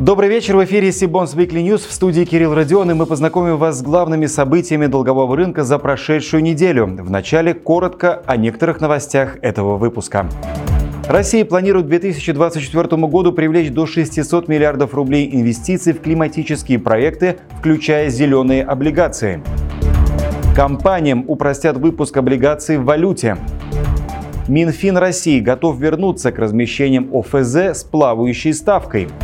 Добрый вечер. В эфире Сибонс Weekly News. В студии Кирилл Родион. И мы познакомим вас с главными событиями долгового рынка за прошедшую неделю. Вначале коротко о некоторых новостях этого выпуска. Россия планирует к 2024 году привлечь до 600 миллиардов рублей инвестиций в климатические проекты, включая зеленые облигации. Компаниям упростят выпуск облигаций в валюте. Минфин России готов вернуться к размещениям ОФЗ с плавающей ставкой –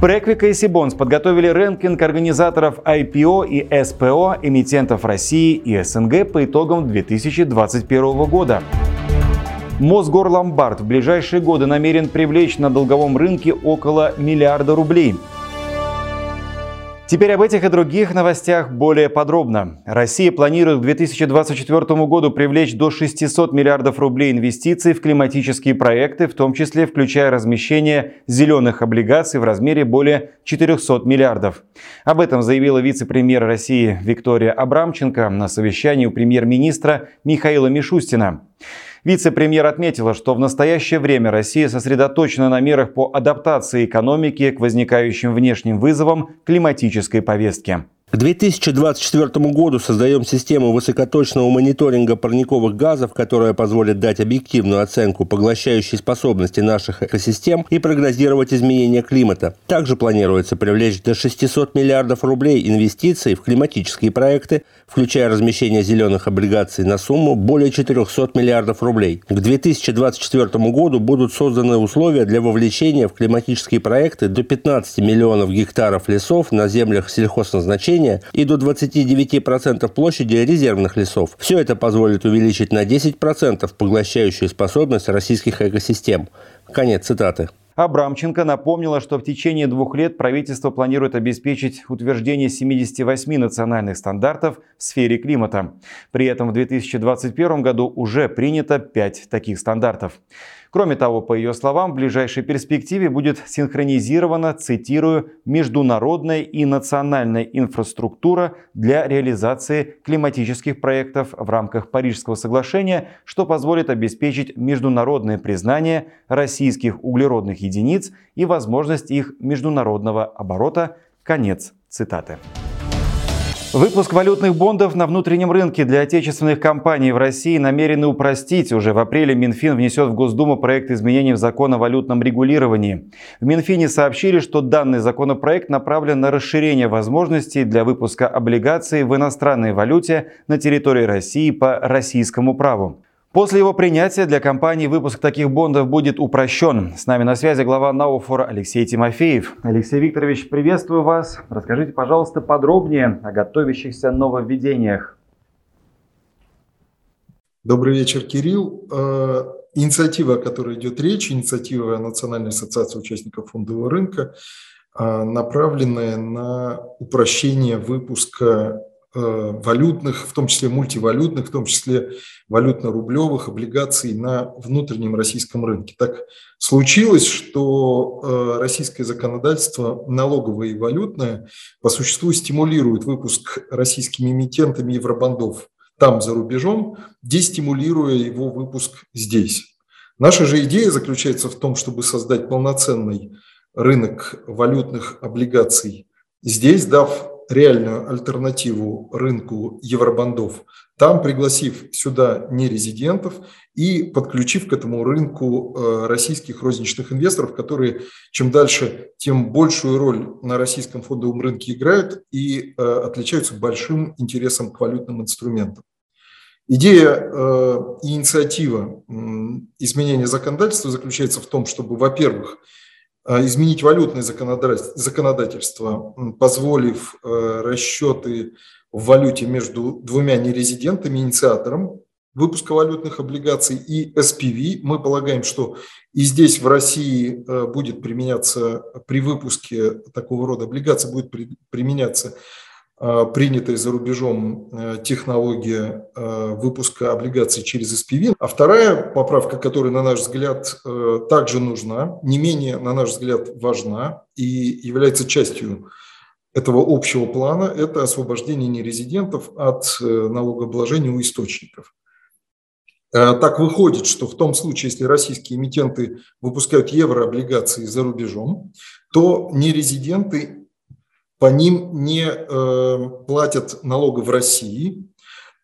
Преквика и Сибонс подготовили рэнкинг организаторов IPO и СПО эмитентов России и СНГ по итогам 2021 года. Мосгорломбард в ближайшие годы намерен привлечь на долговом рынке около миллиарда рублей – Теперь об этих и других новостях более подробно. Россия планирует к 2024 году привлечь до 600 миллиардов рублей инвестиций в климатические проекты, в том числе включая размещение зеленых облигаций в размере более 400 миллиардов. Об этом заявила вице-премьер России Виктория Абрамченко на совещании у премьер-министра Михаила Мишустина. Вице-премьер отметила, что в настоящее время Россия сосредоточена на мерах по адаптации экономики к возникающим внешним вызовам климатической повестки. К 2024 году создаем систему высокоточного мониторинга парниковых газов, которая позволит дать объективную оценку поглощающей способности наших экосистем и прогнозировать изменения климата. Также планируется привлечь до 600 миллиардов рублей инвестиций в климатические проекты, включая размещение зеленых облигаций на сумму более 400 миллиардов рублей. К 2024 году будут созданы условия для вовлечения в климатические проекты до 15 миллионов гектаров лесов на землях сельхозназначения населения и до 29% площади резервных лесов. Все это позволит увеличить на 10% поглощающую способность российских экосистем. Конец цитаты. Абрамченко напомнила, что в течение двух лет правительство планирует обеспечить утверждение 78 национальных стандартов в сфере климата. При этом в 2021 году уже принято 5 таких стандартов. Кроме того, по ее словам, в ближайшей перспективе будет синхронизирована, цитирую, международная и национальная инфраструктура для реализации климатических проектов в рамках Парижского соглашения, что позволит обеспечить международное признание российских углеродных единиц и возможность их международного оборота. Конец цитаты. Выпуск валютных бондов на внутреннем рынке для отечественных компаний в России намерены упростить. Уже в апреле Минфин внесет в Госдуму проект изменений в закон о валютном регулировании. В Минфине сообщили, что данный законопроект направлен на расширение возможностей для выпуска облигаций в иностранной валюте на территории России по российскому праву. После его принятия для компании выпуск таких бондов будет упрощен. С нами на связи глава Науфор Алексей Тимофеев. Алексей Викторович, приветствую вас. Расскажите, пожалуйста, подробнее о готовящихся нововведениях. Добрый вечер, Кирилл. Э, инициатива, о которой идет речь, инициатива Национальной ассоциации участников фондового рынка, э, направленная на упрощение выпуска валютных, в том числе мультивалютных, в том числе валютно-рублевых облигаций на внутреннем российском рынке. Так случилось, что э, российское законодательство налоговое и валютное по существу стимулирует выпуск российскими эмитентами евробандов там, за рубежом, дестимулируя его выпуск здесь. Наша же идея заключается в том, чтобы создать полноценный рынок валютных облигаций здесь, дав реальную альтернативу рынку евробандов, там пригласив сюда нерезидентов и подключив к этому рынку э, российских розничных инвесторов, которые чем дальше, тем большую роль на российском фондовом рынке играют и э, отличаются большим интересом к валютным инструментам. Идея э, инициатива изменения законодательства заключается в том, чтобы, во-первых, изменить валютное законодательство, позволив э, расчеты в валюте между двумя нерезидентами, инициатором выпуска валютных облигаций и SPV. Мы полагаем, что и здесь в России э, будет применяться при выпуске такого рода облигаций будет применяться Э, принятая за рубежом э, технология э, выпуска облигаций через SPV. А вторая поправка, которая, на наш взгляд, также нужна, не менее, на наш взгляд, важна и является частью этого общего плана, это освобождение нерезидентов от налогообложения у источников. Так выходит, что в том случае, если российские эмитенты выпускают еврооблигации за рубежом, то нерезиденты по ним не платят налога в России,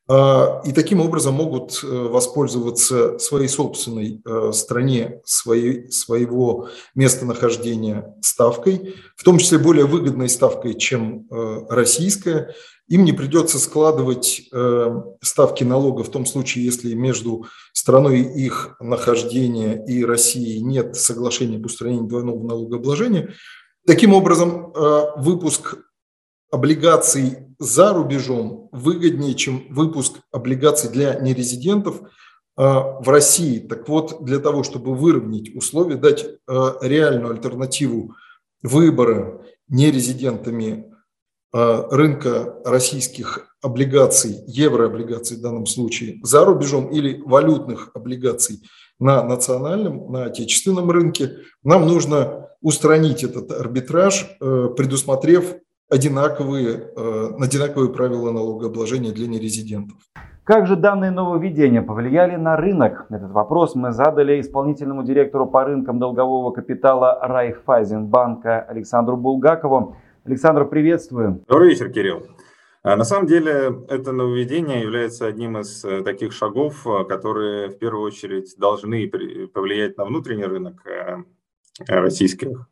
а, и таким образом могут э, воспользоваться своей собственной э, стране, своей, своего местонахождения ставкой, в том числе более выгодной ставкой, чем э, российская. Им не придется складывать ставки налога в том случае, если между страной их нахождения и Россией нет соглашения об устранении двойного налогообложения. Таким образом, выпуск облигаций за рубежом выгоднее, чем выпуск облигаций для нерезидентов а, в России. Так вот, для того, чтобы выровнять условия, дать а, реальную альтернативу выбора нерезидентами рынка российских облигаций, еврооблигаций в данном случае, за рубежом или валютных облигаций на национальном, на отечественном рынке, нам нужно устранить этот арбитраж, предусмотрев одинаковые, э, одинаковые правила налогообложения для нерезидентов. Как же данные нововведения повлияли на рынок? Этот вопрос мы задали исполнительному директору по рынкам долгового капитала Райффайзенбанка Александру Булгакову. Александр, приветствую. Добрый вечер, Кирилл. А, на самом деле, это нововведение является одним из э, таких шагов, э, которые в первую очередь должны повлиять на внутренний рынок российских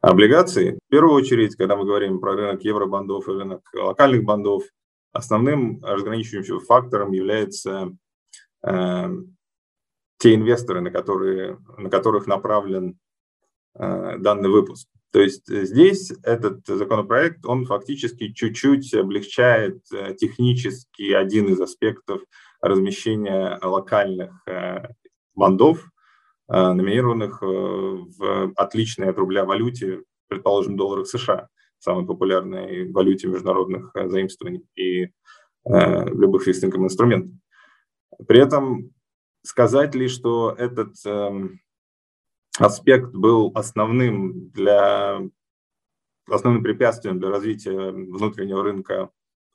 облигаций. В первую очередь, когда мы говорим про рынок евробандов и рынок локальных бандов, основным разграничивающим фактором является э, те инвесторы, на, которые, на которых направлен э, данный выпуск. То есть здесь этот законопроект, он фактически чуть-чуть облегчает э, технически один из аспектов размещения локальных э, бандов номинированных э, в отличной от рубля валюте, предположим, долларах США, самой популярной валюте международных э, заимствований и любых фикс инструментов. При этом сказать ли, что этот эм, аспект был основным для основным препятствием для развития внутреннего рынка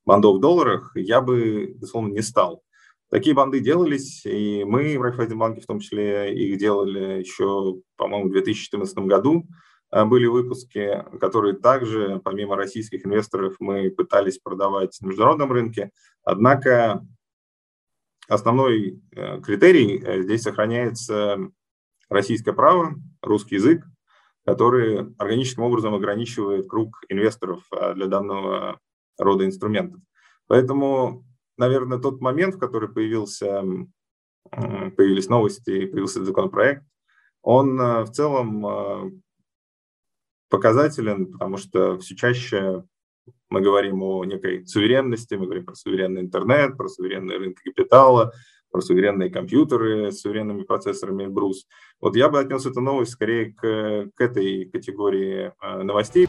бандов в долларах, я бы, безусловно, не стал. Такие банды делались, и мы в Райфайзенбанке в том числе их делали еще, по-моему, в 2014 году. А, были выпуски, которые также, помимо российских инвесторов, мы пытались продавать на международном рынке. Однако основной э, критерий э, здесь сохраняется российское право, русский язык, который органическим образом ограничивает круг инвесторов для данного рода инструментов. Поэтому наверное, тот момент, в который появился, появились новости, появился законопроект, он э, в целом э, показателен, потому что все чаще мы говорим о некой суверенности, мы говорим про суверенный интернет, про суверенный рынок капитала, про суверенные компьютеры с суверенными процессорами Брус. Вот я бы отнес эту новость скорее к, к этой категории э, новостей.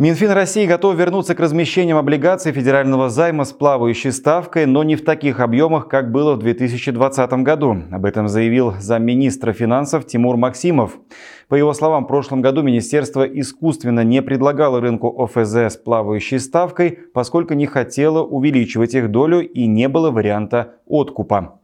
Минфин России готов вернуться к размещениям облигаций федерального займа с плавающей ставкой, но не в таких объемах, как было в 2020 году. Об этом заявил замминистра финансов Тимур Максимов. По его словам, в прошлом году министерство искусственно не предлагало рынку ОФЗ с плавающей ставкой, поскольку не хотело увеличивать их долю и не было варианта откупа.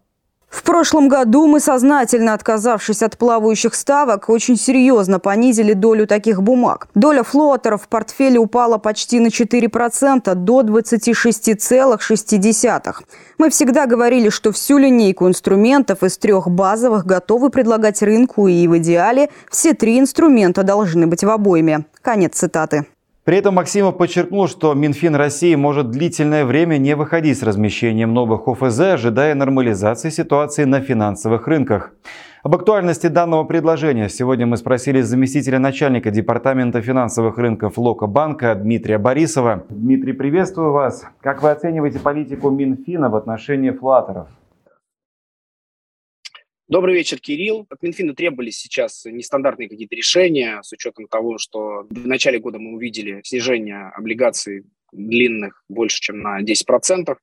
В прошлом году мы, сознательно отказавшись от плавающих ставок, очень серьезно понизили долю таких бумаг. Доля флотеров в портфеле упала почти на 4% до 26,6%. Мы всегда говорили, что всю линейку инструментов из трех базовых готовы предлагать рынку и в идеале все три инструмента должны быть в обойме. Конец цитаты. При этом Максимов подчеркнул, что Минфин России может длительное время не выходить с размещением новых ОФЗ, ожидая нормализации ситуации на финансовых рынках. Об актуальности данного предложения сегодня мы спросили заместителя начальника Департамента финансовых рынков Лока банка Дмитрия Борисова. Дмитрий, приветствую вас. Как вы оцениваете политику Минфина в отношении флатеров? Добрый вечер, Кирилл. От Минфина требовались сейчас нестандартные какие-то решения с учетом того, что в начале года мы увидели снижение облигаций длинных больше, чем на 10%.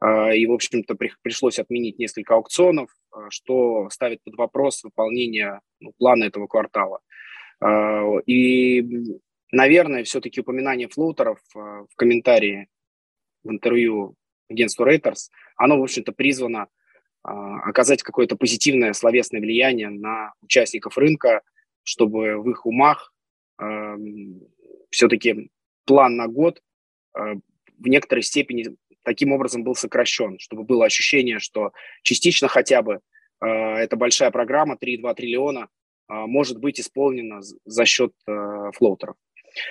А, и, в общем-то, пришлось отменить несколько аукционов, а, что ставит под вопрос выполнение ну, плана этого квартала. А, и, наверное, все-таки упоминание флоутеров в комментарии в интервью агентству Reuters, оно, в общем-то, призвано оказать какое-то позитивное словесное влияние на участников рынка, чтобы в их умах все-таки план на год в некоторой степени таким образом был сокращен, чтобы было ощущение, что частично хотя бы э, эта большая программа 3,2 триллиона э, может быть исполнена за счет э, флоутеров.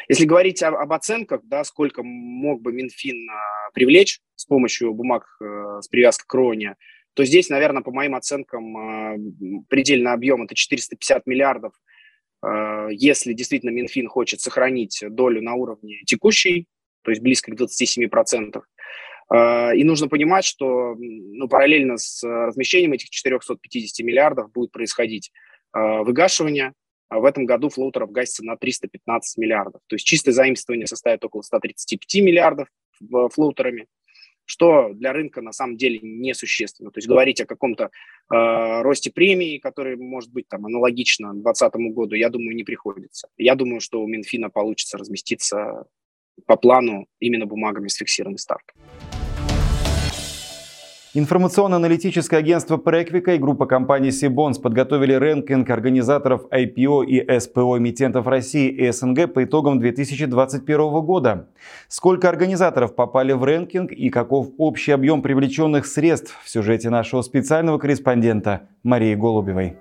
Если говорить об, об оценках, да, сколько мог бы Минфин э, привлечь с помощью бумаг э, с привязкой к кроне, то здесь, наверное, по моим оценкам, э, предельный объем это 450 миллиардов, э, если действительно Минфин хочет сохранить долю на уровне текущей, то есть близко к 27%. А, и нужно понимать, что ну, параллельно с размещением этих 450 миллиардов будет происходить а, выгашивание. В этом году флоутеров гасится на 315 миллиардов. То есть чистое заимствование составит около 135 миллиардов флоутерами, что для рынка на самом деле несущественно. То есть говорить о каком-то э, росте премии, который может быть там аналогично 2020 году, я думаю, не приходится. Я думаю, что у Минфина получится разместиться по плану именно бумагами с фиксированной ставкой. Информационно-аналитическое агентство Преквика и группа компаний Сибонс подготовили рэнкинг организаторов IPO и СПО эмитентов России и СНГ по итогам 2021 года. Сколько организаторов попали в рэнкинг и каков общий объем привлеченных средств в сюжете нашего специального корреспондента Марии Голубевой.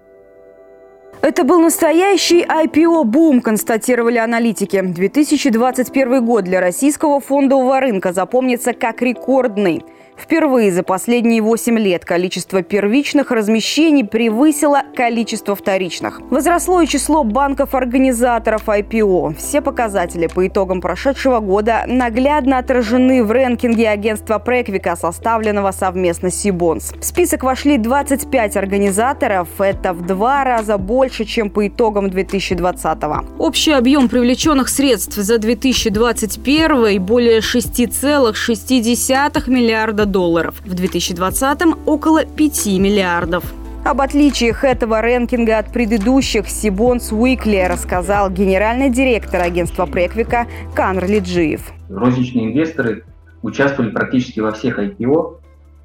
Это был настоящий IPO-бум, констатировали аналитики. 2021 год для российского фондового рынка запомнится как рекордный – Впервые за последние 8 лет количество первичных размещений превысило количество вторичных. Возросло и число банков-организаторов IPO. Все показатели по итогам прошедшего года наглядно отражены в рэнкинге агентства Преквика, составленного совместно с Сибонс. В список вошли 25 организаторов. Это в два раза больше, чем по итогам 2020 -го. Общий объем привлеченных средств за 2021 более 6,6 миллиарда долларов. В 2020-м около 5 миллиардов. Об отличиях этого рэнкинга от предыдущих Сибонс Уикли рассказал генеральный директор агентства Преквика Канр Лиджиев. Розничные инвесторы участвовали практически во всех IPO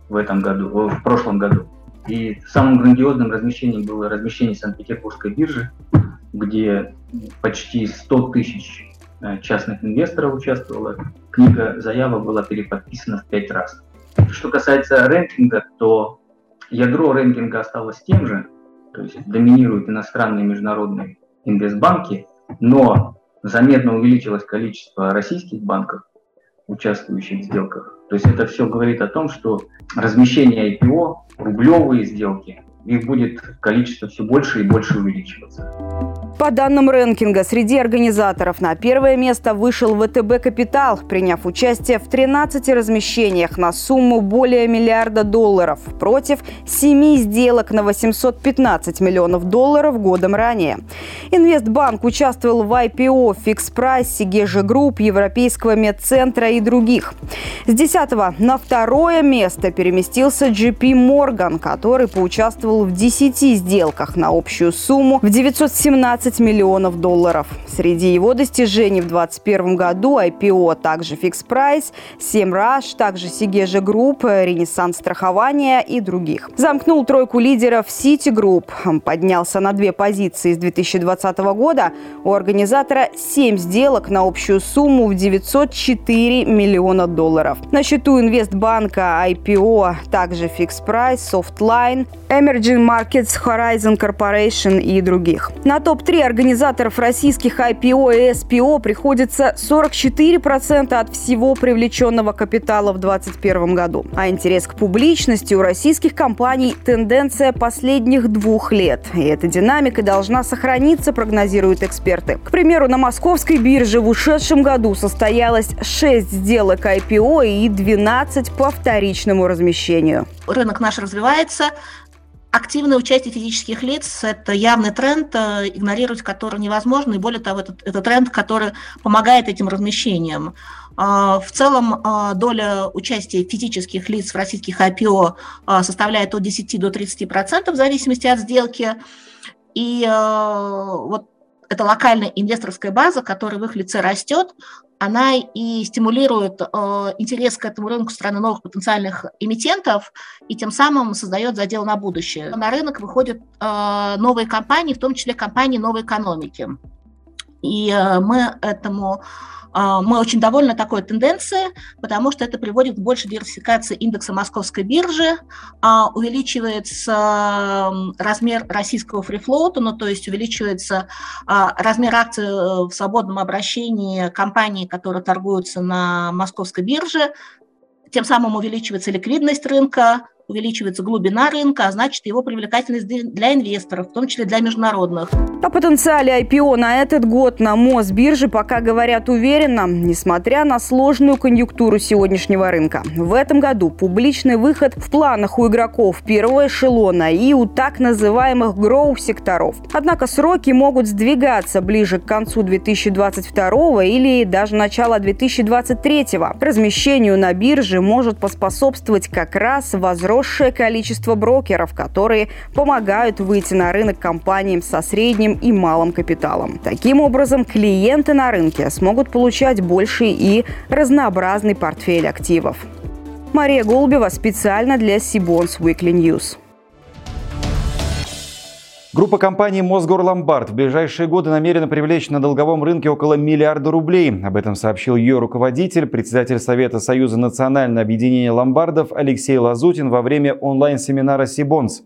в этом году, в прошлом году. И самым грандиозным размещением было размещение Санкт-Петербургской биржи, где почти 100 тысяч э, частных инвесторов участвовало. Книга заявок была переподписана в пять раз. Что касается рэнкинга, то ядро рэнкинга осталось тем же, то есть доминируют иностранные международные инвестбанки, но заметно увеличилось количество российских банков, участвующих в сделках. То есть это все говорит о том, что размещение IPO, рублевые сделки, их будет количество все больше и больше увеличиваться. По данным рэнкинга, среди организаторов на первое место вышел ВТБ «Капитал», приняв участие в 13 размещениях на сумму более миллиарда долларов против 7 сделок на 815 миллионов долларов годом ранее. Инвестбанк участвовал в IPO, Fix Price, Сегежи Групп, Европейского медцентра и других. С 10 на второе место переместился JP Morgan, который поучаствовал в 10 сделках на общую сумму в 917 15 миллионов долларов. Среди его достижений в 2021 году IPO, также Fix Price, 7 Rush, также Сегежа Групп, Ренессанс страхования и других. Замкнул тройку лидеров Citigroup, поднялся на две позиции с 2020 года. У организатора 7 сделок на общую сумму в 904 миллиона долларов. На счету Инвестбанка IPO, также Fix Price, Softline, Emerging Markets, Horizon Corporation и других. На топ-3 3 организаторов российских IPO и SPO приходится 44% от всего привлеченного капитала в 2021 году. А интерес к публичности у российских компаний – тенденция последних двух лет. И эта динамика должна сохраниться, прогнозируют эксперты. К примеру, на московской бирже в ушедшем году состоялось 6 сделок IPO и 12 по вторичному размещению. Рынок наш развивается, Активное участие физических лиц – это явный тренд, э, игнорировать который невозможно, и более того, это, это тренд, который помогает этим размещениям. А, в целом а, доля участия физических лиц в российских IPO а, составляет от 10 до 30% в зависимости от сделки. И вот эта локальная инвесторская база, которая в их лице растет, она и стимулирует э, интерес к этому рынку страны новых потенциальных эмитентов и тем самым создает задел на будущее. На рынок выходят э, новые компании, в том числе компании новой экономики. И э, мы этому а, мы очень довольны такой тенденцией, потому что это приводит к большей диверсификации индекса московской биржи, а, увеличивается размер российского фрифлоута, ну то есть увеличивается а, размер акций э, в свободном обращении компаний, которые торгуются на московской бирже, тем самым увеличивается ликвидность рынка, увеличивается глубина рынка, а значит его привлекательность для инвесторов, в том числе для международных. О потенциале IPO на этот год на Мосбирже пока говорят уверенно, несмотря на сложную конъюнктуру сегодняшнего рынка. В этом году публичный выход в планах у игроков первого эшелона и у так называемых гроу-секторов. Однако сроки могут сдвигаться ближе к концу 2022 или даже начала 2023. Размещению на бирже может поспособствовать как раз возрост возросшее количество брокеров, которые помогают выйти на рынок компаниям со средним и малым капиталом. Таким образом, клиенты на рынке смогут получать больший и разнообразный портфель активов. Мария Голубева специально для Сибонс Weekly News. Группа компаний «Мосгорломбард» в ближайшие годы намерена привлечь на долговом рынке около миллиарда рублей. Об этом сообщил ее руководитель, председатель Совета Союза национального объединения ломбардов Алексей Лазутин во время онлайн-семинара «Сибонс».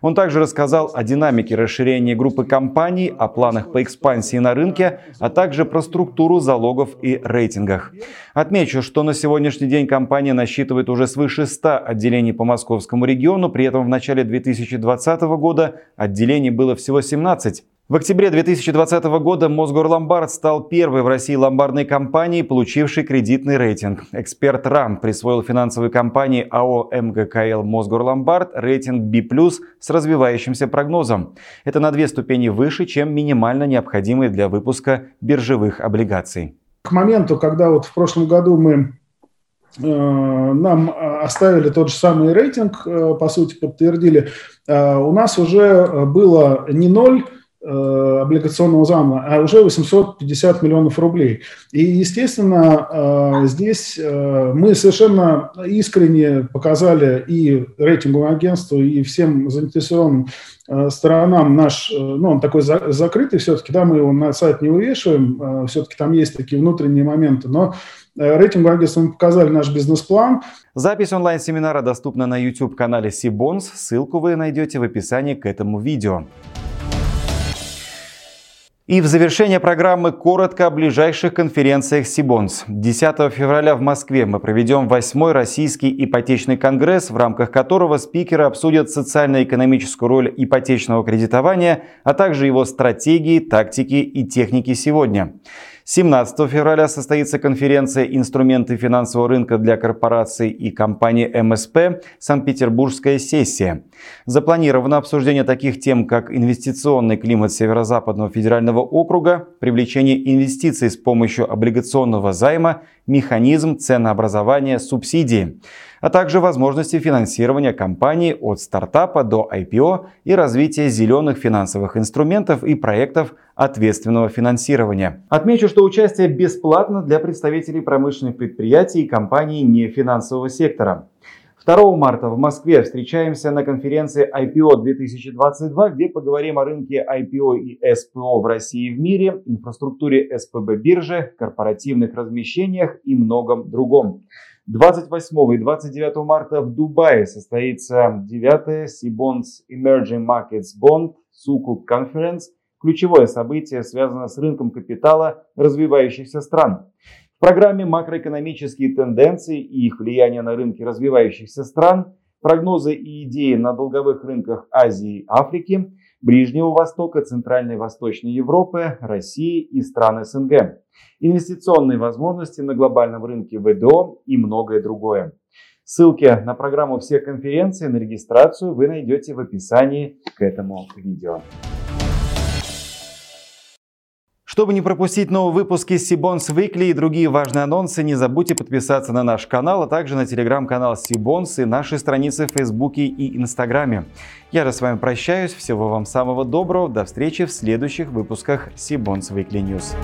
Он также рассказал о динамике расширения группы компаний, о планах по экспансии на рынке, а также про структуру залогов и рейтингах. Отмечу, что на сегодняшний день компания насчитывает уже свыше 100 отделений по московскому региону, при этом в начале 2020 года отделений было всего 17. В октябре 2020 года Мосгорломбард стал первой в России ломбардной компанией, получившей кредитный рейтинг. Эксперт РАН присвоил финансовой компании АО МГКЛ Мосгорломбард рейтинг B+, с развивающимся прогнозом. Это на две ступени выше, чем минимально необходимый для выпуска биржевых облигаций. К моменту, когда вот в прошлом году мы э, нам оставили тот же самый рейтинг, э, по сути, подтвердили, э, у нас уже было не ноль, Э, облигационного займа, а уже 850 миллионов рублей. И, естественно, э, здесь э, мы совершенно искренне показали и рейтинговому агентству, и всем заинтересованным сторонам наш, ну, он такой закрытый все-таки, да, мы его на сайт не вывешиваем, все-таки там есть такие внутренние моменты, но агентству мы показали наш бизнес-план. Запись онлайн-семинара доступна на YouTube-канале Сибонс, ссылку вы найдете в описании к этому видео. И в завершение программы коротко о ближайших конференциях Сибонс. 10 февраля в Москве мы проведем восьмой российский ипотечный конгресс, в рамках которого спикеры обсудят социально-экономическую роль ипотечного кредитования, а также его стратегии, тактики и техники сегодня. 17 февраля состоится конференция «Инструменты финансового рынка для корпораций и компаний МСП. Санкт-Петербургская сессия». Запланировано обсуждение таких тем, как инвестиционный климат Северо-Западного федерального округа, привлечение инвестиций с помощью облигационного займа, механизм ценообразования субсидии а также возможности финансирования компании от стартапа до IPO и развития зеленых финансовых инструментов и проектов ответственного финансирования. Отмечу, что участие бесплатно для представителей промышленных предприятий и компаний нефинансового сектора. 2 марта в Москве встречаемся на конференции IPO 2022, где поговорим о рынке IPO и SPO в России и в мире, инфраструктуре СПБ биржи, корпоративных размещениях и многом другом. 28 и 29 марта в Дубае состоится 9 Сибонс Emerging Markets Bond Sukuk Conference, ключевое событие, связанное с рынком капитала развивающихся стран. В программе макроэкономические тенденции и их влияние на рынки развивающихся стран, прогнозы и идеи на долговых рынках Азии и Африки, Ближнего Востока, Центральной и Восточной Европы, России и стран СНГ инвестиционные возможности на глобальном рынке ВДО и многое другое. Ссылки на программу всех конференций на регистрацию вы найдете в описании к этому видео. Чтобы не пропустить новые выпуски Сибонс Weekly и другие важные анонсы, не забудьте подписаться на наш канал, а также на телеграм-канал Сибонс и наши страницы в Фейсбуке и Инстаграме. Я же с вами прощаюсь. Всего вам самого доброго. До встречи в следующих выпусках Сибонс Weekly News.